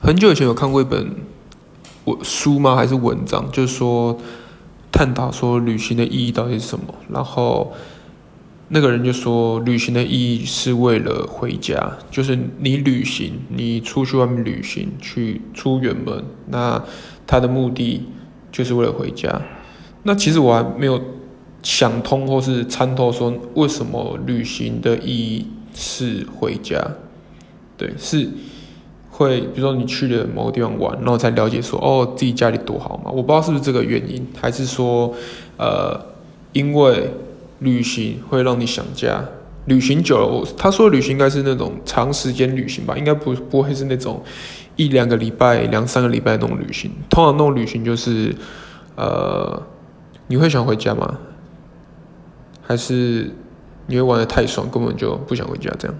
很久以前有看过一本我书吗？还是文章？就是说探讨说旅行的意义到底是什么。然后那个人就说，旅行的意义是为了回家，就是你旅行，你出去外面旅行，去出远门，那他的目的就是为了回家。那其实我还没有想通或是参透说，为什么旅行的意义是回家？对，是。会，比如说你去了某个地方玩，然后才了解说，哦，自己家里多好嘛。我不知道是不是这个原因，还是说，呃，因为旅行会让你想家。旅行久了，我他说旅行应该是那种长时间旅行吧，应该不不会是那种一两个礼拜、两三个礼拜那种旅行。通常那种旅行就是，呃，你会想回家吗？还是你会玩得太爽，根本就不想回家这样？